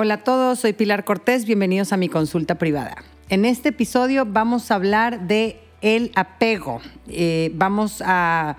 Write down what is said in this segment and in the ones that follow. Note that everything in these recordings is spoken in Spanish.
Hola a todos, soy Pilar Cortés, bienvenidos a mi consulta privada. En este episodio vamos a hablar de el apego. Eh, vamos a,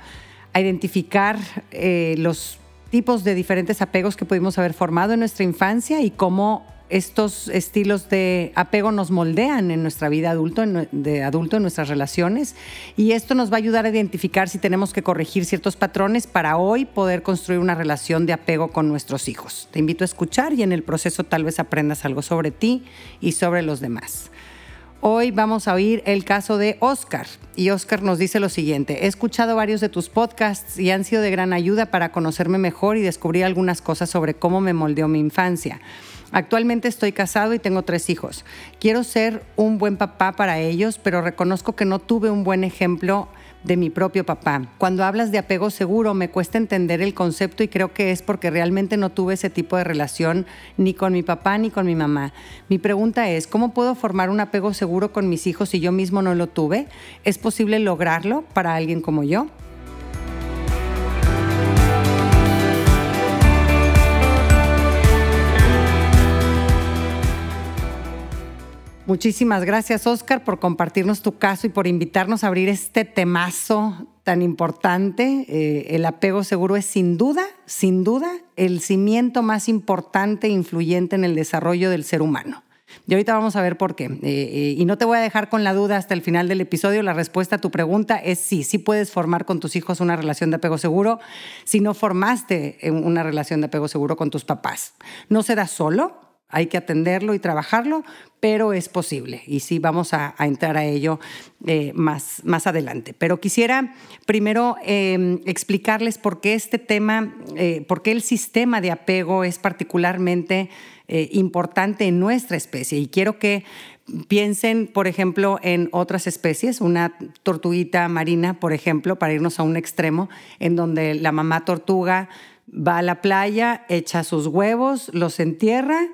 identificar eh, los tipos de diferentes apegos que pudimos haber formado en nuestra infancia y cómo estos estilos de apego nos moldean en nuestra vida adulto, de adulto, en nuestras relaciones. Y esto nos va a ayudar a identificar si tenemos que corregir ciertos patrones para hoy poder construir una relación de apego con nuestros hijos. Te invito a escuchar y en el proceso tal vez aprendas algo sobre ti y sobre los demás. Hoy vamos a oír el caso de Oscar y Oscar nos dice lo siguiente, he escuchado varios de tus podcasts y han sido de gran ayuda para conocerme mejor y descubrir algunas cosas sobre cómo me moldeó mi infancia. Actualmente estoy casado y tengo tres hijos. Quiero ser un buen papá para ellos, pero reconozco que no tuve un buen ejemplo de mi propio papá. Cuando hablas de apego seguro me cuesta entender el concepto y creo que es porque realmente no tuve ese tipo de relación ni con mi papá ni con mi mamá. Mi pregunta es, ¿cómo puedo formar un apego seguro con mis hijos si yo mismo no lo tuve? ¿Es posible lograrlo para alguien como yo? Muchísimas gracias, Oscar, por compartirnos tu caso y por invitarnos a abrir este temazo tan importante. Eh, el apego seguro es sin duda, sin duda, el cimiento más importante e influyente en el desarrollo del ser humano. Y ahorita vamos a ver por qué. Eh, eh, y no te voy a dejar con la duda hasta el final del episodio. La respuesta a tu pregunta es sí, sí puedes formar con tus hijos una relación de apego seguro si no formaste una relación de apego seguro con tus papás. No se da solo, hay que atenderlo y trabajarlo, pero es posible. Y sí, vamos a, entrar a ello eh, más, más adelante. Pero quisiera primero em, explicarles por qué este tema, eh, por qué el sistema de apego es particularmente eh, importante en nuestra especie. Y quiero que piensen, por ejemplo, en otras especies, una tortuguita marina, por ejemplo, para irnos a un extremo, en donde la mamá tortuga va a la playa, echa sus huevos, los entierra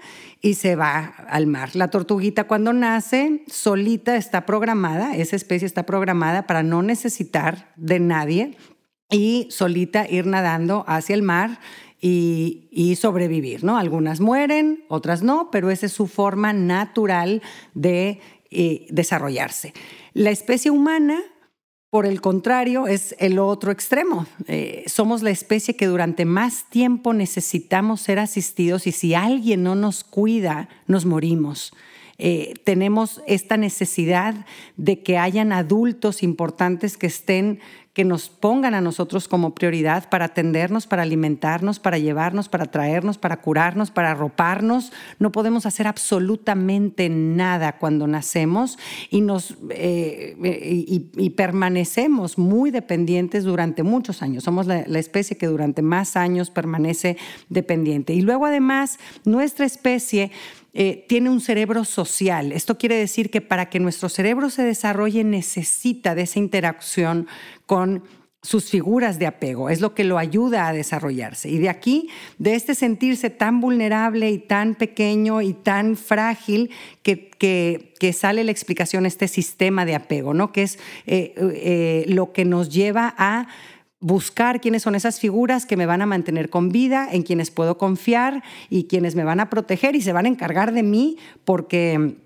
y se va al mar. La tortuguita cuando nace, solita está programada, esa especie está programada para no necesitar de nadie y solita ir nadando hacia el mar y, sobrevivir, ¿no? Algunas mueren, otras no, pero esa es su forma natural de eh, desarrollarse. La especie humana por el contrario, es el otro extremo. Eh, somos la especie que durante más tiempo necesitamos ser asistidos y si alguien no nos cuida, nos morimos. Eh, tenemos esta necesidad de que hayan adultos importantes que estén que nos pongan a nosotros como prioridad para atendernos, para alimentarnos, para llevarnos, para traernos, para curarnos, para arroparnos. No podemos hacer absolutamente nada cuando nacemos y, nos, eh, y, permanecemos muy dependientes durante muchos años. Somos la, la especie que durante más años permanece dependiente. Y luego además nuestra especie eh, tiene un cerebro social. Esto quiere decir que para que nuestro cerebro se desarrolle necesita de esa interacción con sus figuras de apego, es lo que lo ayuda a desarrollarse. Y de aquí, de este sentirse tan vulnerable y tan pequeño y tan frágil, que, que, sale la explicación, este sistema de apego, ¿no? que es eh, eh, lo que nos lleva a buscar quiénes son esas figuras que me van a mantener con vida, en quienes puedo confiar y quienes me van a proteger y se van a encargar de mí porque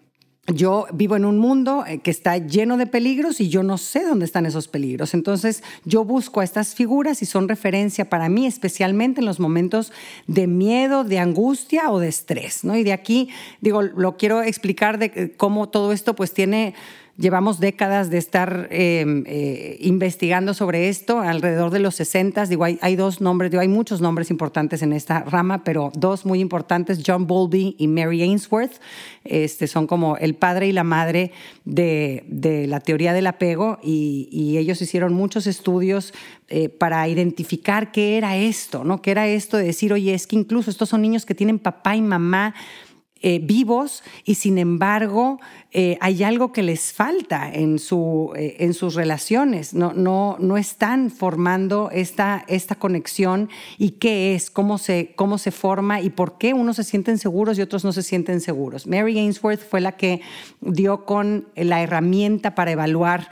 yo vivo en un mundo eh, que está lleno de peligros y yo no sé dónde están esos peligros. Entonces yo busco a estas figuras y son referencia para mí, especialmente en los momentos de miedo, de angustia o de estrés. ¿no? Y de aquí, digo, lo quiero explicar de eh, cómo todo esto pues tiene Llevamos décadas de estar em, eh, investigando sobre esto, alrededor de los 60. Digo, hay, dos nombres, digo, hay muchos nombres importantes en esta rama, pero dos muy importantes, John Bowlby y Mary Ainsworth, este, son como el padre y la madre de, la teoría del apego y, ellos hicieron muchos estudios eh, para identificar qué era esto, ¿no? ¿Qué era esto de decir, oye, es que incluso estos son niños que tienen papá y mamá eh, vivos y sin embargo eh, hay algo que les falta en, su, eh, en sus relaciones, no, no, no están formando esta, esta conexión y qué es, cómo se, cómo se forma y por qué unos se sienten seguros y otros no se sienten seguros. Mary Ainsworth fue la que dio con la herramienta para evaluar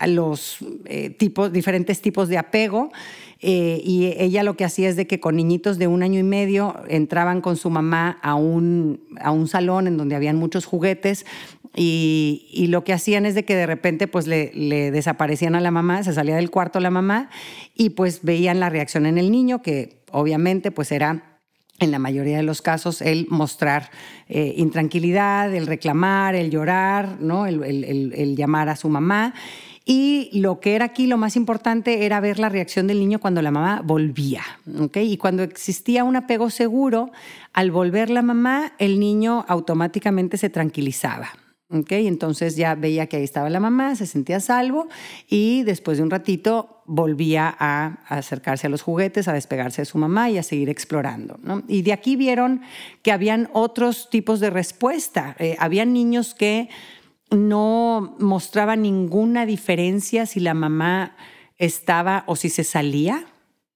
a los tipos, diferentes tipos de apego eh, y ella lo que hacía es de que con niñitos de un año y medio entraban con su mamá a un, a un salón en donde habían muchos juguetes y, lo que hacían es de que de repente pues le, desaparecían a la mamá, se salía del cuarto la mamá y pues veían la reacción en el niño que obviamente pues era en la mayoría de los casos, el mostrar eh, intranquilidad, el reclamar, el llorar, ¿no? El, llamar a su mamá. Y lo que era aquí lo más importante era ver la reacción del niño cuando la mamá volvía. ¿okay? Y cuando existía un apego seguro, al volver la mamá, el niño automáticamente se tranquilizaba. Okay, entonces ya veía que ahí estaba la mamá, se sentía salvo y después de un ratito volvía a acercarse a los juguetes, a despegarse de su mamá y a seguir explorando. Y de aquí vieron que habían otros tipos de respuesta. Eh, habían niños que no mostraban ninguna diferencia si la mamá estaba o si se salía,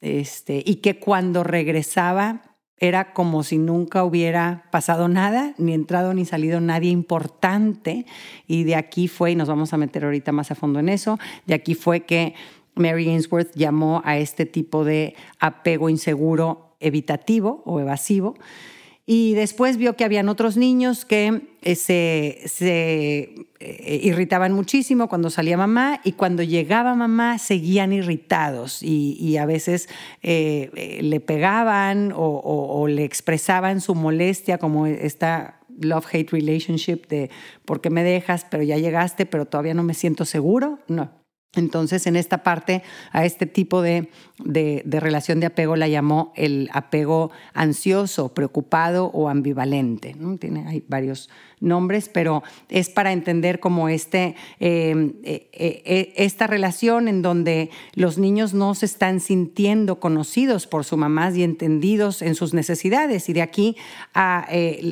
este, y que cuando regresaba era como si nunca hubiera pasado nada, ni entrado ni salido nadie importante. Y de aquí fue, y nos vamos a meter ahorita más a fondo en eso, de aquí fue que Mary Ainsworth llamó a este tipo de apego inseguro evitativo o evasivo. Y después vio que habían otros niños que eh, se, eh, irritaban muchísimo cuando salía mamá y cuando llegaba mamá seguían irritados y, a veces eh, le pegaban o, le expresaban su molestia como esta love-hate relationship de ¿por qué me dejas? Pero ya llegaste, pero todavía no me siento seguro. No, entonces, en esta parte, a este tipo de, relación de apego la llamó el apego ansioso, preocupado o ambivalente. Hay varios nombres, pero es para entender como este, em, eh, eh, eh, esta relación en donde los niños no se están sintiendo conocidos por su mamá y entendidos en sus necesidades. Y de aquí a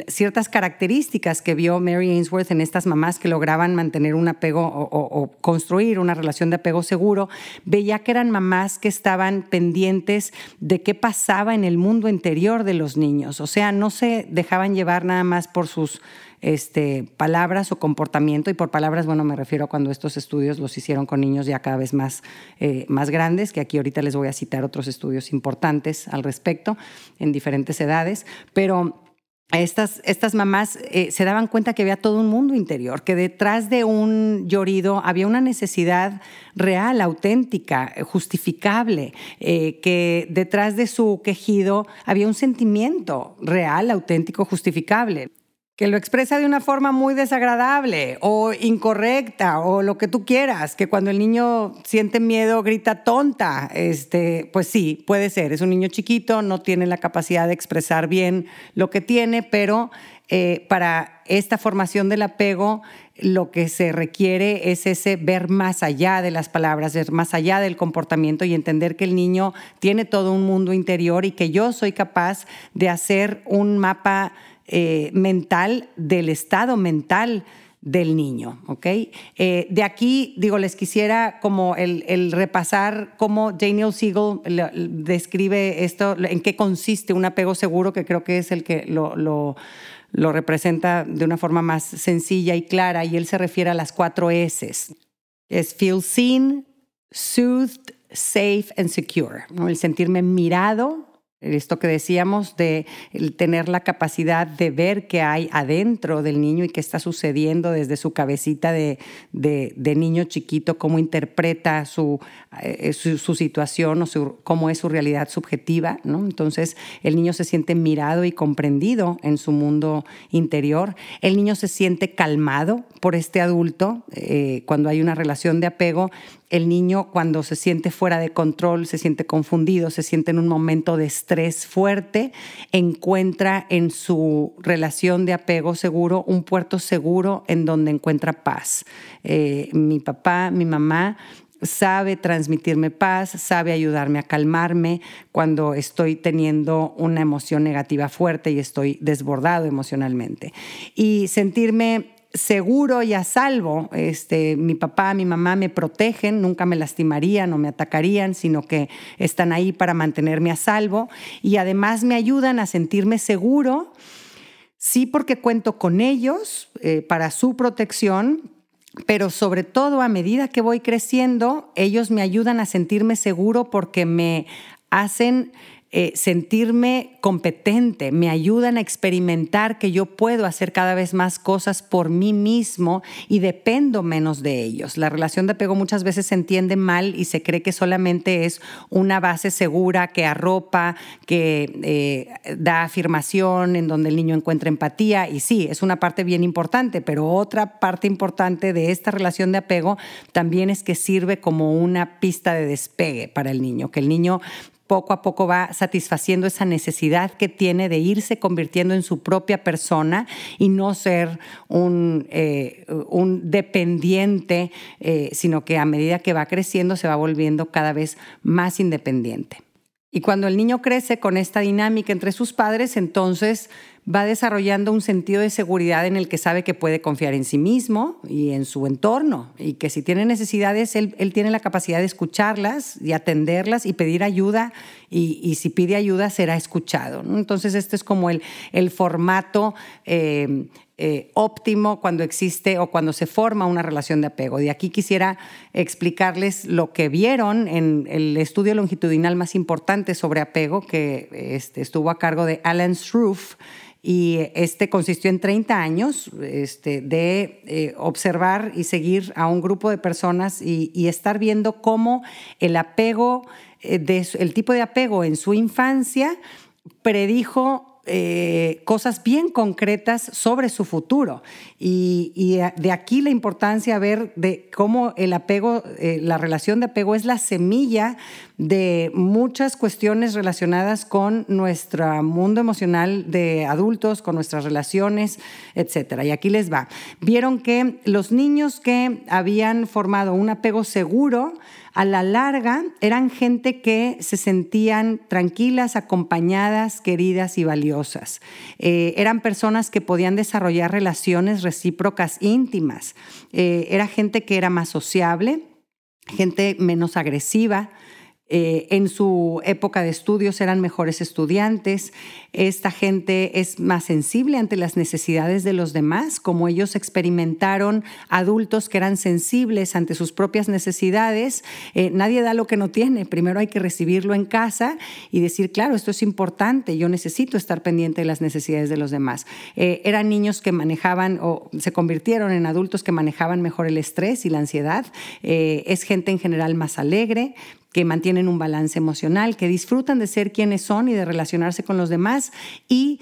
ciertas características que vio Mary Ainsworth en estas mamás que lograban mantener un apego o, construir una relación de apego seguro, veía que eran mamás que estaban pendientes de qué pasaba en el mundo interior de los niños. O sea, no se dejaban llevar nada más por sus este, palabras o comportamiento, y por palabras, bueno, me refiero a cuando estos estudios los hicieron con niños ya cada vez más, eh, más grandes, que aquí ahorita les voy a citar otros estudios importantes al respecto en diferentes edades, pero estas, estas mamás eh, se daban cuenta que había todo un mundo interior, que detrás de un llorido había una necesidad real, auténtica, justificable, eh, que detrás de su quejido había un sentimiento real, auténtico, justificable que lo expresa de una forma muy desagradable o incorrecta o lo que tú quieras, que cuando el niño siente miedo grita tonta, este, pues sí, puede ser, es un niño chiquito, no tiene la capacidad de expresar bien lo que tiene, pero eh, para esta formación del apego lo que se requiere es ese ver más allá de las palabras, ver más allá del comportamiento y entender que el niño tiene todo un mundo interior y que yo soy capaz de hacer un mapa eh, mental del estado mental del niño, ¿ok? Eh, de aquí, digo, les quisiera como el, repasar cómo Daniel Siegel describe esto, en qué consiste un apego seguro, que creo que es el que lo, representa de una forma más sencilla y clara, y él se refiere a las cuatro S. Es feel seen, soothed, safe and secure. El sentirme mirado, esto que decíamos de tener la capacidad de ver qué hay adentro del niño y qué está sucediendo desde su cabecita de, niño chiquito, cómo interpreta su, eh, su, situación o cómo es su realidad subjetiva. ¿no? Entonces el niño se siente mirado y comprendido en su mundo interior. El niño se siente calmado por este adulto eh, cuando hay una relación de apego el niño cuando se siente fuera de control, se siente confundido, se siente en un momento de estrés fuerte, encuentra en su relación de apego seguro un puerto seguro en donde encuentra paz. Eh, mi papá, mi mamá sabe transmitirme paz, sabe ayudarme a calmarme cuando estoy teniendo una emoción negativa fuerte y estoy desbordado emocionalmente. Y sentirme seguro y a salvo. Este, mi papá, mi mamá me protegen, nunca me lastimarían o me atacarían, sino que están ahí para mantenerme a salvo y además me ayudan a sentirme seguro, sí porque cuento con ellos eh, para su protección, pero sobre todo a medida que voy creciendo, ellos me ayudan a sentirme seguro porque me hacen eh, sentirme competente, me ayudan a experimentar que yo puedo hacer cada vez más cosas por mí mismo y dependo menos de ellos. La relación de apego muchas veces se entiende mal y se cree que solamente es una base segura que arropa, que eh, da afirmación, en donde el niño encuentra empatía y sí, es una parte bien importante, pero otra parte importante de esta relación de apego también es que sirve como una pista de despegue para el niño, que el niño poco a poco va satisfaciendo esa necesidad que tiene de irse convirtiendo en su propia persona y no ser un, eh, dependiente, eh, sino que a medida que va creciendo se va volviendo cada vez más independiente. Y cuando el niño crece con esta dinámica entre sus padres, entonces va desarrollando un sentido de seguridad en el que sabe que puede confiar en sí mismo y en su entorno y que si tiene necesidades, él, tiene la capacidad de escucharlas y atenderlas y pedir ayuda y, si pide ayuda será escuchado. Entonces este es como el, el formato eh, eh, óptimo cuando existe o cuando se forma una relación de apego. De aquí quisiera explicarles lo que vieron en el estudio longitudinal más importante sobre apego que este, estuvo a cargo de Alan Sroufe y este consistió en 30 años este, de eh, observar y seguir a un grupo de personas y, estar viendo cómo el apego, eh, el tipo de apego en su infancia predijo eh, cosas bien concretas sobre su futuro. Y, de aquí la importancia ver de cómo el apego, eh, la relación de apego es la semilla de muchas cuestiones relacionadas con nuestro mundo emocional de adultos, con nuestras relaciones, etc. Y aquí les va. Vieron que los niños que habían formado un apego seguro, a la larga eran gente que se sentían tranquilas, acompañadas, queridas y valiosas. Eh, eran personas que podían desarrollar relaciones recíprocas íntimas. Eh, era gente que era más sociable, gente menos agresiva, eh, en su época de estudios eran mejores estudiantes, esta gente es más sensible ante las necesidades de los demás, como ellos experimentaron adultos que eran sensibles ante sus propias necesidades, eh, nadie da lo que no tiene, primero hay que recibirlo en casa y decir, claro, esto es importante, yo necesito estar pendiente de las necesidades de los demás. Eh, eran niños que manejaban o se convirtieron en adultos que manejaban mejor el estrés y la ansiedad, es gente en general más alegre, que mantienen un balance emocional, que disfrutan de ser quienes son y de relacionarse con los demás y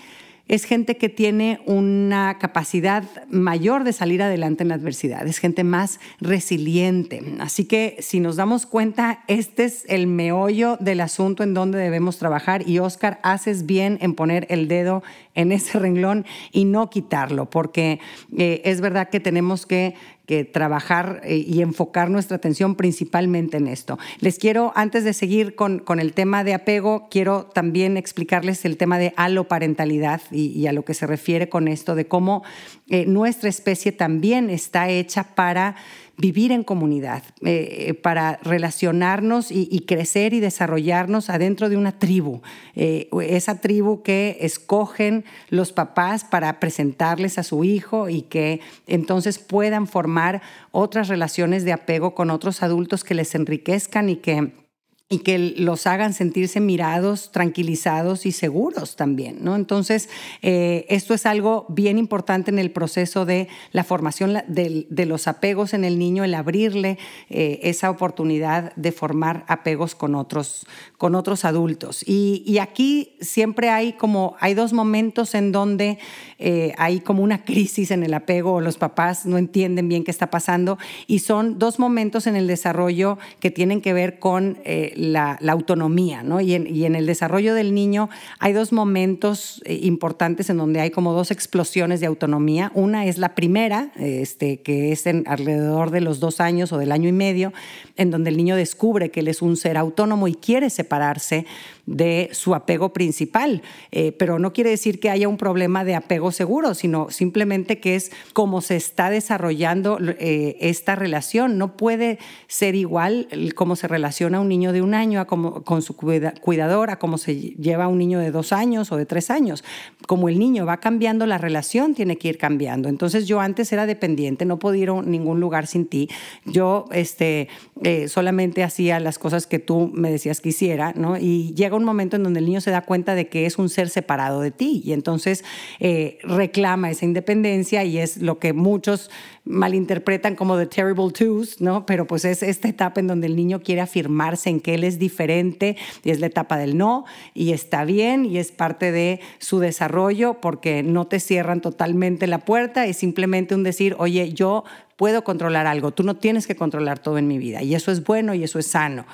es gente que tiene una capacidad mayor de salir adelante en la adversidad, es gente más resiliente. Así que si nos damos cuenta, este es el meollo del asunto en donde debemos trabajar y Oscar, haces bien en poner el dedo en ese renglón y no quitarlo, porque eh, es verdad que tenemos que que trabajar eh, y enfocar nuestra atención principalmente en esto. Les quiero, antes de seguir con, con el tema de apego, quiero también explicarles el tema de aloparentalidad y, a lo que se refiere con esto, de cómo eh, nuestra especie también está hecha para vivir en comunidad, eh, para relacionarnos y, crecer y desarrollarnos adentro de una tribu. Eh, esa tribu que escogen los papás para presentarles a su hijo y que entonces puedan formar otras relaciones de apego con otros adultos que les enriquezcan y que y que los hagan sentirse mirados, tranquilizados y seguros también, ¿no? Entonces, eh, esto es algo bien importante en el proceso de la formación de, los apegos en el niño, el abrirle eh, esa oportunidad de formar apegos con otros, con otros adultos. Y, aquí siempre hay como, hay dos momentos en donde eh, hay como una crisis en el apego, o los papás no entienden bien qué está pasando, y son dos momentos en el desarrollo que tienen que ver con la, autonomía, ¿no? Y en, el desarrollo del niño hay dos momentos eh, importantes en donde hay como dos explosiones de autonomía. Una es la primera, este, que es alrededor de los dos años o del año y medio, en donde el niño descubre que él es un ser autónomo y quiere separarse de su apego principal. Eh, pero no quiere decir que haya un problema de apego seguro, sino simplemente que es cómo se está desarrollando eh, esta relación. No puede ser igual cómo se relaciona un niño de un año con su cuidador a cómo se lleva un niño de dos años o de tres años. Como el niño va cambiando, la relación tiene que ir cambiando. Entonces yo antes era dependiente, no podía ir a ningún lugar sin ti. Yo este, eh, solamente hacía las cosas que tú me decías que hiciera, ¿no? Y llega un momento en donde el niño se da cuenta de que es un ser separado de ti y entonces eh, reclama esa independencia y es lo que muchos malinterpretan como The Terrible Twos, ¿no? Pero pues es esta etapa en donde el niño quiere afirmarse en que él es diferente y es la etapa del no y está bien y es parte de su desarrollo porque no te cierran totalmente la puerta, es simplemente un decir, oye, yo puedo controlar algo, tú no tienes que controlar todo en mi vida y eso es bueno y eso es sano.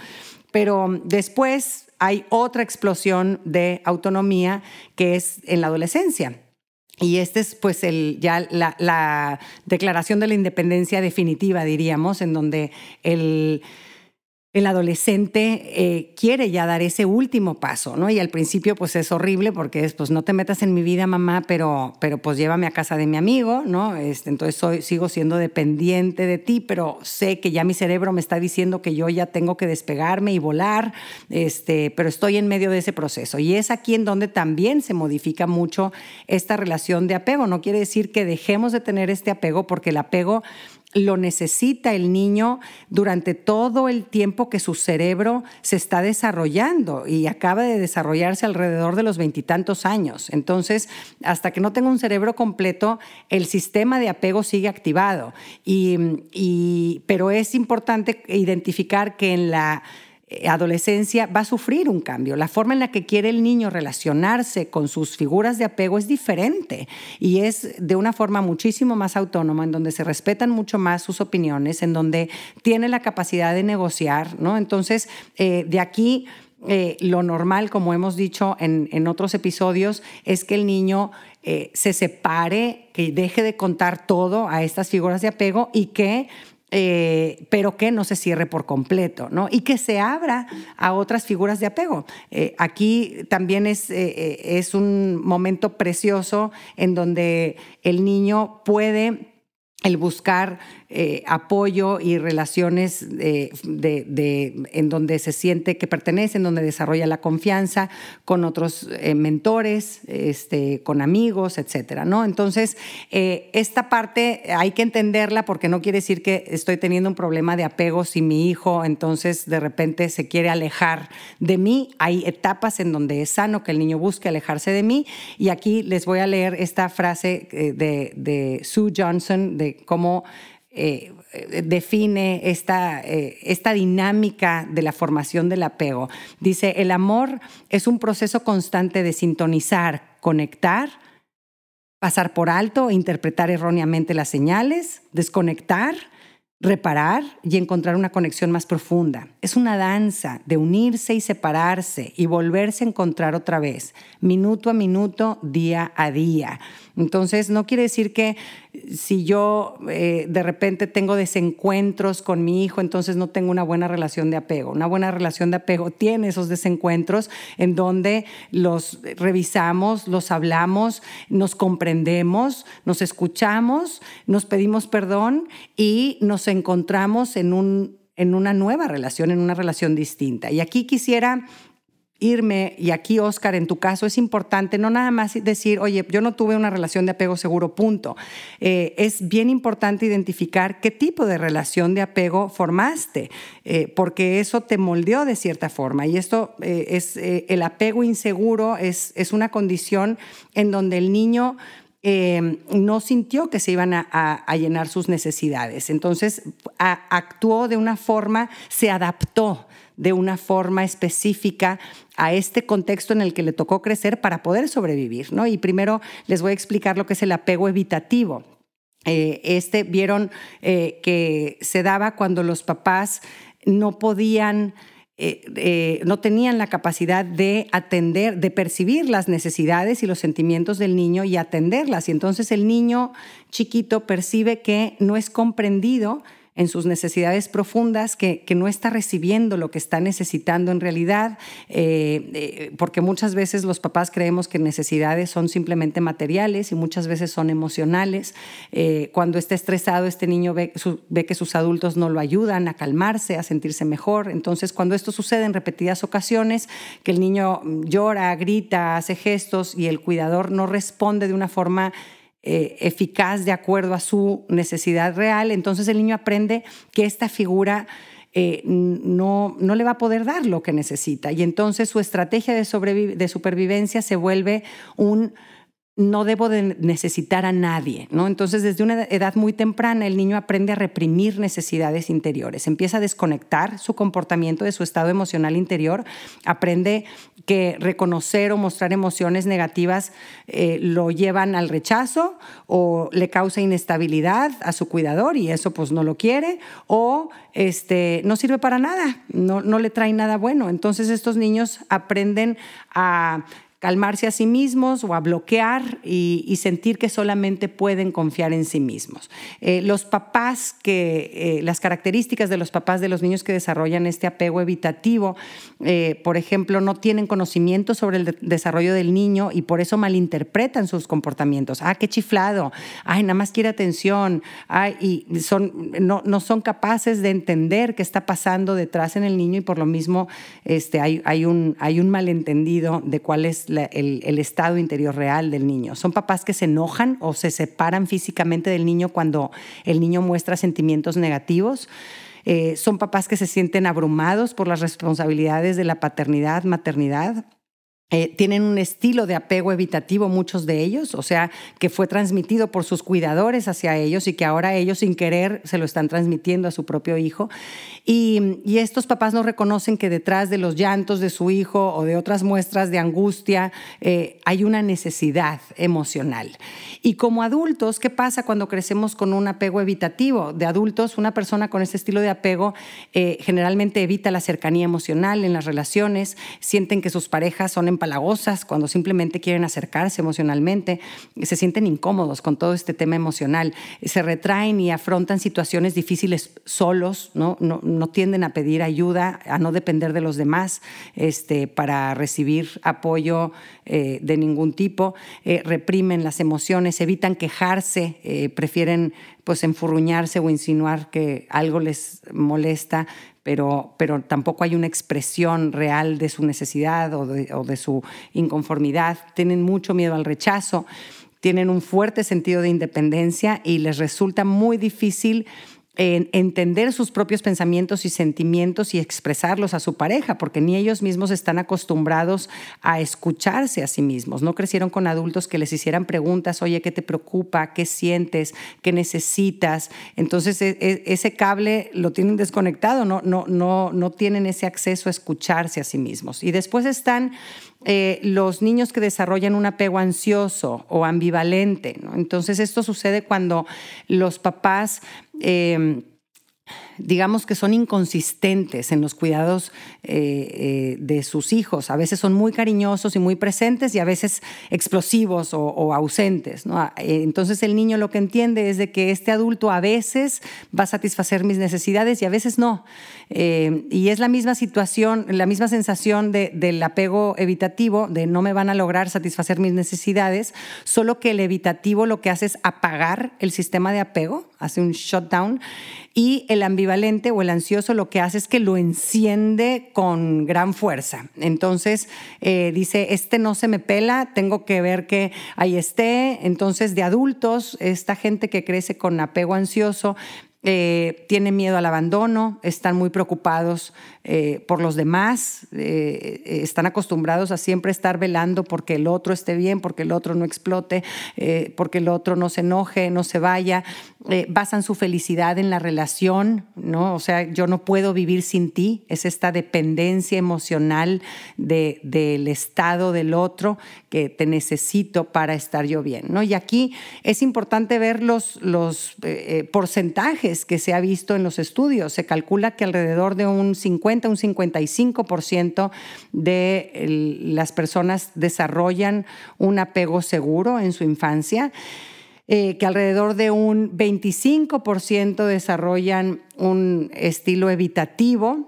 Pero después hay otra explosión de autonomía que es en la adolescencia y este es pues el, ya la, la declaración de la independencia definitiva, diríamos, en donde el el adolescente eh, quiere ya dar ese último paso, ¿no? Y al principio pues es horrible porque es, pues no te metas en mi vida, mamá, pero, pero pues llévame a casa de mi amigo, ¿no? Este, entonces soy, sigo siendo dependiente de ti, pero sé que ya mi cerebro me está diciendo que yo ya tengo que despegarme y volar, este, pero estoy en medio de ese proceso. Y es aquí en donde también se modifica mucho esta relación de apego. No quiere decir que dejemos de tener este apego porque el apego lo necesita el niño durante todo el tiempo que su cerebro se está desarrollando y acaba de desarrollarse alrededor de los veintitantos años. Entonces, hasta que no tenga un cerebro completo, el sistema de apego sigue activado. Y, pero es importante identificar que en la adolescencia va a sufrir un cambio. La forma en la que quiere el niño relacionarse con sus figuras de apego es diferente y es de una forma muchísimo más autónoma, en donde se respetan mucho más sus opiniones, en donde tiene la capacidad de negociar, ¿no? Entonces, eh, de aquí... Eh, lo normal, como hemos dicho en, otros episodios, es que el niño se separe, que deje de contar todo a estas figuras de apego y que eh, pero que no se cierre por completo, ¿no? Y que se abra a otras figuras de apego. Eh, aquí también es, eh, es un momento precioso en donde el niño puede el buscar eh, apoyo y relaciones de, en donde se siente que pertenece, en donde desarrolla la confianza con otros eh, mentores, este, con amigos, etcétera, ¿no? Entonces, eh, esta parte hay que entenderla porque no quiere decir que estoy teniendo un problema de apego si mi hijo entonces de repente se quiere alejar de mí. Hay etapas en donde es sano que el niño busque alejarse de mí y aquí les voy a leer esta frase de, de Sue Johnson de cómo eh, define esta, eh, esta dinámica de la formación del apego. Dice, el amor es un proceso constante de sintonizar, conectar, pasar por alto, interpretar erróneamente las señales, desconectar, reparar y encontrar una conexión más profunda. Es una danza de unirse y separarse y volverse a encontrar otra vez, minuto a minuto, día a día. Entonces, no quiere decir que si yo eh, de repente tengo desencuentros con mi hijo, entonces no tengo una buena relación de apego. Una buena relación de apego tiene esos desencuentros en donde los revisamos, los hablamos, nos comprendemos, nos escuchamos, nos pedimos perdón y nos encontramos en, un, en una nueva relación, en una relación distinta. Y aquí quisiera irme, y aquí Oscar, en tu caso es importante no nada más decir, oye, yo no tuve una relación de apego seguro, punto. Eh, es bien importante identificar qué tipo de relación de apego formaste, eh, porque eso te moldeó de cierta forma. Y esto eh, es, el apego inseguro es, es una condición en donde el niño no sintió que se iban a, llenar sus necesidades. Entonces actuó de una forma, se adaptó de una forma específica a este contexto en el que le tocó crecer para poder sobrevivir. ¿no? Y primero les voy a explicar lo que es el apego evitativo. Eh, este vieron eh, que se daba cuando los papás no podían eh, no tenían la capacidad de atender, de percibir las necesidades y los sentimientos del niño y atenderlas. Y entonces el niño chiquito percibe que no es comprendido en sus necesidades profundas, que, no está recibiendo lo que está necesitando en realidad, eh, eh, porque muchas veces los papás creemos que necesidades son simplemente materiales y muchas veces son emocionales. Eh, cuando está estresado, este niño ve, ve que sus adultos no lo ayudan a calmarse, a sentirse mejor. Entonces, cuando esto sucede en repetidas ocasiones, que el niño llora, grita, hace gestos y el cuidador no responde de una forma eh, eficaz de acuerdo a su necesidad real, entonces el niño aprende que esta figura eh, no, no le va a poder dar lo que necesita. Y entonces su estrategia de, de supervivencia se vuelve un no debo de necesitar a nadie, ¿no? Entonces, desde una edad muy temprana, el niño aprende a reprimir necesidades interiores, empieza a desconectar su comportamiento de su estado emocional interior, aprende que reconocer o mostrar emociones negativas eh, lo llevan al rechazo o le causa inestabilidad a su cuidador y eso pues no lo quiere o este, no sirve para nada, no, no le trae nada bueno. Entonces, estos niños aprenden a calmarse a sí mismos o a bloquear y, sentir que solamente pueden confiar en sí mismos. Eh, los papás que, eh, las características de los papás de los niños que desarrollan este apego evitativo, eh, por ejemplo, no tienen conocimiento sobre el desarrollo del niño y por eso malinterpretan sus comportamientos. Ah, qué chiflado, ay, nada más quiere atención, ay, y son, no, no son capaces de entender qué está pasando detrás en el niño y por lo mismo este, hay, hay, un, hay un malentendido de cuál es el, estado interior real del niño. Son papás que se enojan o se separan físicamente del niño cuando el niño muestra sentimientos negativos. Eh, son papás que se sienten abrumados por las responsabilidades de la paternidad, maternidad. Eh, tienen un estilo de apego evitativo muchos de ellos, o sea, que fue transmitido por sus cuidadores hacia ellos y que ahora ellos sin querer se lo están transmitiendo a su propio hijo. Y, estos papás no reconocen que detrás de los llantos de su hijo o de otras muestras de angustia eh, hay una necesidad emocional. Y como adultos, ¿qué pasa cuando crecemos con un apego evitativo? De adultos, una persona con este estilo de apego eh, generalmente evita la cercanía emocional en las relaciones, sienten que sus parejas son empalagosas cuando simplemente quieren acercarse emocionalmente, se sienten incómodos con todo este tema emocional, se retraen y afrontan situaciones difíciles solos, ¿no? no tienden a pedir ayuda, a no depender de los demás este, para recibir apoyo eh, de ningún tipo, eh, reprimen las emociones, evitan quejarse, eh, prefieren pues enfurruñarse o insinuar que algo les molesta, pero, pero tampoco hay una expresión real de su necesidad o de, o de su inconformidad, tienen mucho miedo al rechazo tienen un fuerte sentido de independencia y les resulta muy difícil entender sus propios pensamientos y sentimientos y expresarlos a su pareja, porque ni ellos mismos están acostumbrados a escucharse a sí mismos. No crecieron con adultos que les hicieran preguntas, oye, ¿qué te preocupa? ¿Qué sientes? ¿Qué necesitas? Entonces e, e, ese cable lo tienen desconectado, no, no, no, no tienen ese acceso a escucharse a sí mismos. Y después están eh, los niños que desarrollan un apego ansioso o ambivalente. Entonces esto sucede cuando los papás... Eh, digamos que son inconsistentes en los cuidados eh, eh, de sus hijos. A veces son muy cariñosos y muy presentes y a veces explosivos o, ausentes. Ah, eh, entonces el niño lo que entiende es de que este adulto a veces va a satisfacer mis necesidades y a veces no. y es la misma situación, la misma sensación del apego evitativo, de no me van a lograr satisfacer mis necesidades, solo que el evitativo lo que hace es apagar el sistema de apego, hace un shutdown, y el ambivalente o el ansioso lo que hace es que lo enciende con gran fuerza. Entonces eh, dice, este no se me pela, tengo que ver que ahí esté. Entonces de adultos, esta gente que crece con apego ansioso, eh, tiene miedo al abandono, están muy preocupados eh, por los demás, eh, están acostumbrados a siempre estar velando porque el otro esté bien, porque el otro no explote, porque el otro no se enoje, no se vaya, basan su felicidad en la relación, ¿no? O sea, yo no puedo vivir sin ti, es esta dependencia emocional del estado del otro que te necesito para estar yo bien, ¿no? Y aquí es importante ver los porcentajes que se ha visto en los estudios. Se calcula que alrededor de un 50, un 55% de las personas desarrollan un apego seguro en su infancia. eh, que alrededor de un 25% desarrollan un estilo evitativo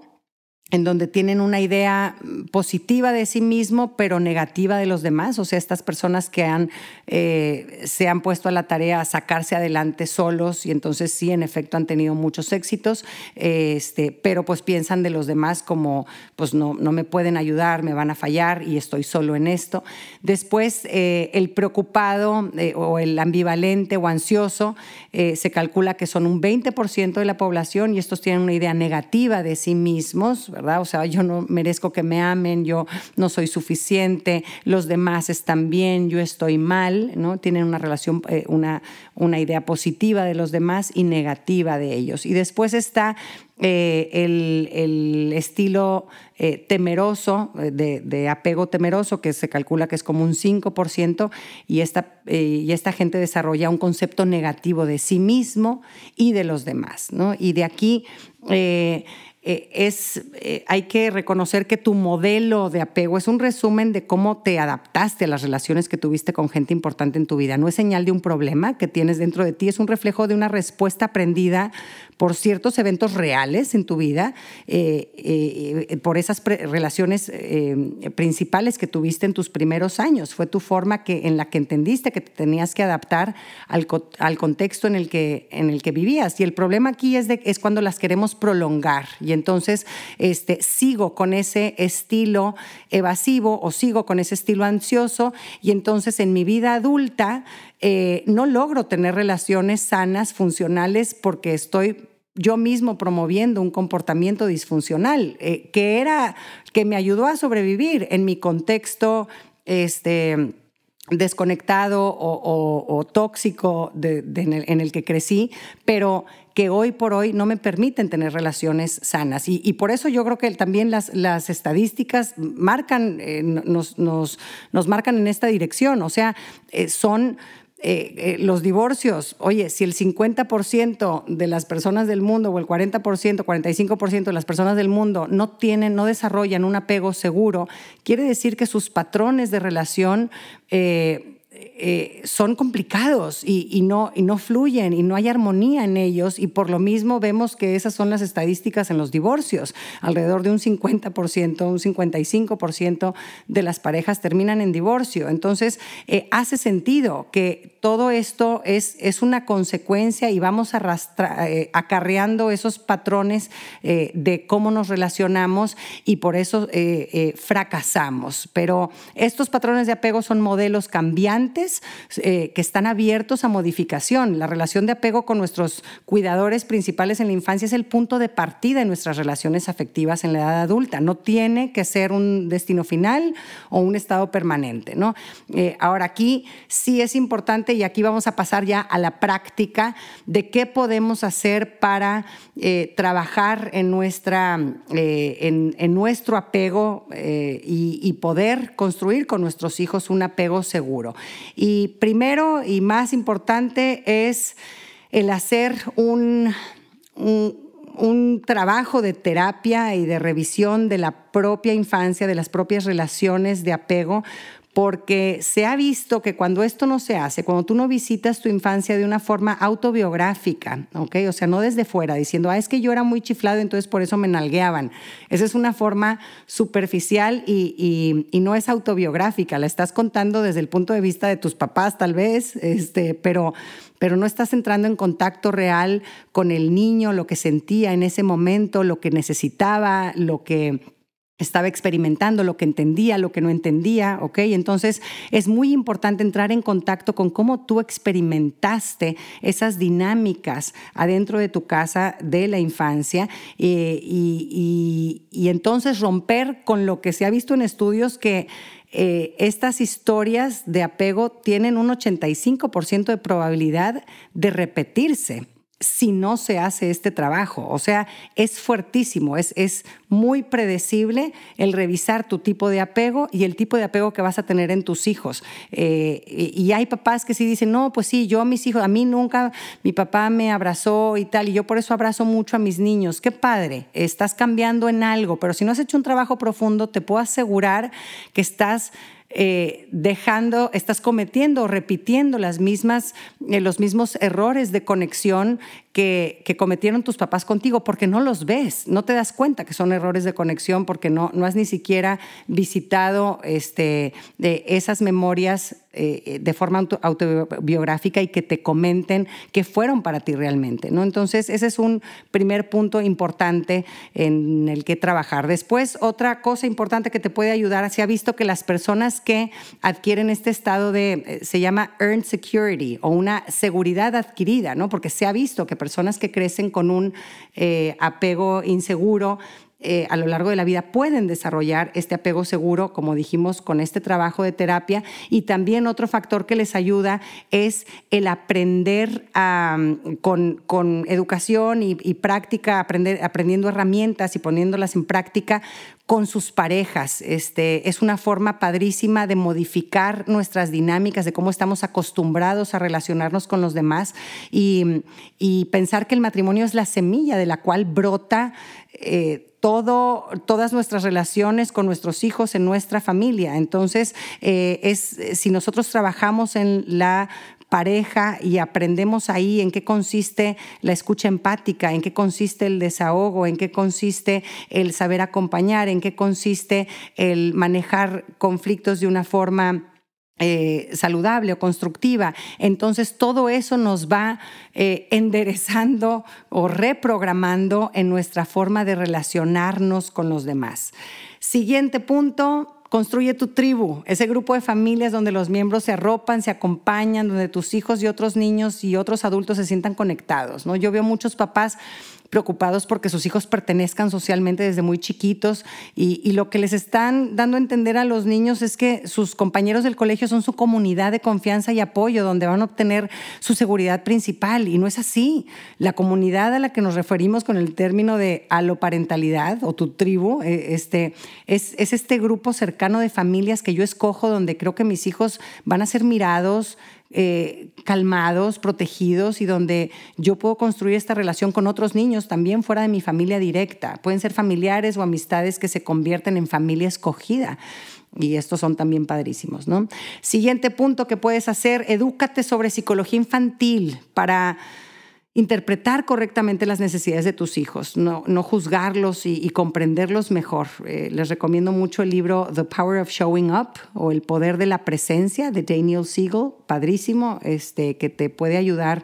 en donde tienen una idea positiva de sí mismo, pero negativa de los demás. O sea, estas personas que han, eh, se han puesto a la tarea a sacarse adelante solos y entonces sí, en efecto, han tenido muchos éxitos, este, pero pues piensan de los demás como, pues no, no me pueden ayudar, me van a fallar y estoy solo en esto. Después, eh, el preocupado eh, o el ambivalente o ansioso, se calcula que son un 20% de la población y estos tienen una idea negativa de sí mismos, o sea, yo no merezco que me amen, yo no soy suficiente, los demás están bien, yo estoy mal, ¿no? Tienen una relación, eh, una, una idea positiva de los demás y negativa de ellos. Y después está eh, el, estilo eh, temeroso, de, de, apego temeroso, que se calcula que es como un 5%, y esta, y esta gente desarrolla un concepto negativo de sí mismo y de los demás. ¿no? Y de aquí eh, es, eh, hay que reconocer que tu modelo de apego es un resumen de cómo te adaptaste a las relaciones que tuviste con gente importante en tu vida. No es señal de un problema que tienes dentro de ti, es un reflejo de una respuesta aprendida por ciertos eventos reales en tu vida, eh, por esas relaciones principales que tuviste en tus primeros años. Fue tu forma que, en la que entendiste que te tenías que adaptar al, al contexto en el, que, en el que vivías. Y el problema aquí es, de, es cuando las queremos prolongar entonces este, sigo con ese estilo evasivo o sigo con ese estilo ansioso y entonces en mi vida adulta eh, no logro tener relaciones sanas, funcionales, porque estoy yo mismo promoviendo un comportamiento disfuncional eh, que era que me ayudó a sobrevivir en mi contexto este desconectado o, tóxico en, el, que crecí, pero que hoy por hoy no me permiten tener relaciones sanas. Y, por eso yo creo que también las, las estadísticas marcan, eh, nos, nos, nos, marcan en esta dirección. O sea, eh, son eh, los divorcios, oye, si el 50% de las personas del mundo o el 40%, 45% de las personas del mundo no tienen, no desarrollan un apego seguro, quiere decir que sus patrones de relación eh, son complicados y, no, fluyen y no hay armonía en ellos y por lo mismo vemos que esas son las estadísticas en los divorcios. Alrededor de un 50%, un 55% de las parejas terminan en divorcio. Entonces, eh, hace sentido que todo esto es, es una consecuencia y vamos eh, acarreando esos patrones de cómo nos relacionamos y por eso fracasamos. Pero estos patrones de apego son modelos cambiantes eh, que están abiertos a modificación. La relación de apego con nuestros cuidadores principales en la infancia es el punto de partida en nuestras relaciones afectivas en la edad adulta. No tiene que ser un destino final o un estado permanente. ¿no? Eh, ahora aquí sí es importante y aquí vamos a pasar ya a la práctica de qué podemos hacer para eh, trabajar en, nuestra, en, nuestro apego y, y poder construir con nuestros hijos un apego seguro. Y primero y más importante es el hacer un, un, trabajo de terapia y de revisión de la propia infancia, de las propias relaciones de apego, porque se ha visto que cuando esto no se hace, cuando tú no visitas tu infancia de una forma autobiográfica, ¿ok? O sea, no desde fuera, diciendo, ah, es que yo era muy chiflado, entonces por eso me nalgueaban. Esa es una forma superficial y, no es autobiográfica, la estás contando desde el punto de vista de tus papás, tal vez, este, pero, pero no estás entrando en contacto real con el niño, lo que sentía en ese momento, lo que necesitaba, lo que estaba experimentando, lo que entendía, lo que no entendía, ¿ok? Entonces es muy importante entrar en contacto con cómo tú experimentaste esas dinámicas adentro de tu casa de la infancia eh, y, entonces romper con lo que se ha visto en estudios que eh, estas historias de apego tienen un 85% de probabilidad de repetirse si no se hace este trabajo. O sea, es fuertísimo, es, es muy predecible el revisar tu tipo de apego y el tipo de apego que vas a tener en tus hijos. Eh, y hay papás que sí dicen, no, pues sí, yo a mis hijos, a mí nunca mi papá me abrazó y tal, y yo por eso abrazo mucho a mis niños. Qué padre, estás cambiando en algo, pero si no has hecho un trabajo profundo, te puedo asegurar que estás eh, dejando, estás cometiendo o repitiendo las mismas, eh, los mismos errores de conexión que, que, cometieron tus papás contigo porque no los ves, no te das cuenta que son errores de conexión porque no, no has ni siquiera visitado este, de esas memorias eh, de forma autobiográfica y que te comenten que fueron para ti realmente. ¿no? Entonces, ese es un primer punto importante en el que trabajar. Después, otra cosa importante que te puede ayudar, se ha visto que las personas que adquieren este estado de, eh, se llama earned security o una seguridad adquirida, ¿no? porque se ha visto que personas que crecen con un eh, apego inseguro, eh, a lo largo de la vida pueden desarrollar este apego seguro, como dijimos, con este trabajo de terapia. Y también otro factor que les ayuda es el aprender con, educación y, práctica, aprender, aprendiendo herramientas y poniéndolas en práctica con sus parejas. Este, es una forma padrísima de modificar nuestras dinámicas, de cómo estamos acostumbrados a relacionarnos con los demás y, pensar que el matrimonio es la semilla de la cual brota eh, todo, todas nuestras relaciones con nuestros hijos en nuestra familia. Entonces, eh, es, si nosotros trabajamos en la pareja y aprendemos ahí en qué consiste la escucha empática, en qué consiste el desahogo, en qué consiste el saber acompañar, en qué consiste el manejar conflictos de una forma eh, saludable o constructiva. Entonces todo eso nos va eh, enderezando o reprogramando en nuestra forma de relacionarnos con los demás. Siguiente punto, construye tu tribu, ese grupo de familias donde los miembros se arropan, se acompañan, donde tus hijos y otros niños y otros adultos se sientan conectados. ¿no? Yo veo muchos papás preocupados porque sus hijos pertenezcan socialmente desde muy chiquitos y, lo que les están dando a entender a los niños es que sus compañeros del colegio son su comunidad de confianza y apoyo, donde van a obtener su seguridad principal. Y no es así. La comunidad a la que nos referimos con el término de aloparentalidad o tu tribu, eh, este, es, es este grupo cercano de familias que yo escojo donde creo que mis hijos van a ser mirados, eh, calmados, protegidos y donde yo puedo construir esta relación con otros niños también fuera de mi familia directa. Pueden ser familiares o amistades que se convierten en familia escogida. Y estos son también padrísimos, ¿no? Siguiente punto que puedes hacer, edúcate sobre psicología infantil para interpretar correctamente las necesidades de tus hijos, no, juzgarlos y, comprenderlos mejor. Eh, les recomiendo mucho el libro The Power of Showing Up o El Poder de la Presencia de Daniel Siegel, padrísimo, este, que te puede ayudar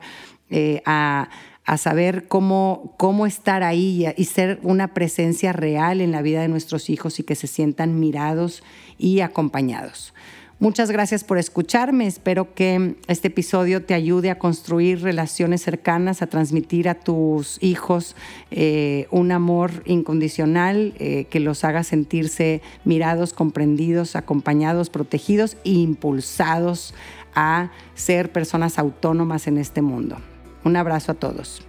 eh, a, a, saber cómo, cómo estar ahí y, y ser una presencia real en la vida de nuestros hijos y que se sientan mirados y acompañados. Muchas gracias por escucharme. Espero que este episodio te ayude a construir relaciones cercanas, a transmitir a tus hijos eh, un amor incondicional eh, que los haga sentirse mirados, comprendidos, acompañados, protegidos e impulsados a ser personas autónomas en este mundo. Un abrazo a todos.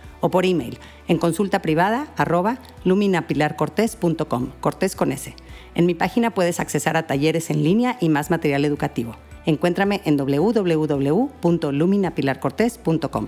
o por email en consulta privada arroba luminapilarcortés.com, cortés con S. En mi página puedes accesar a talleres en línea y más material educativo. Encuéntrame en www.luminapilarcortés.com.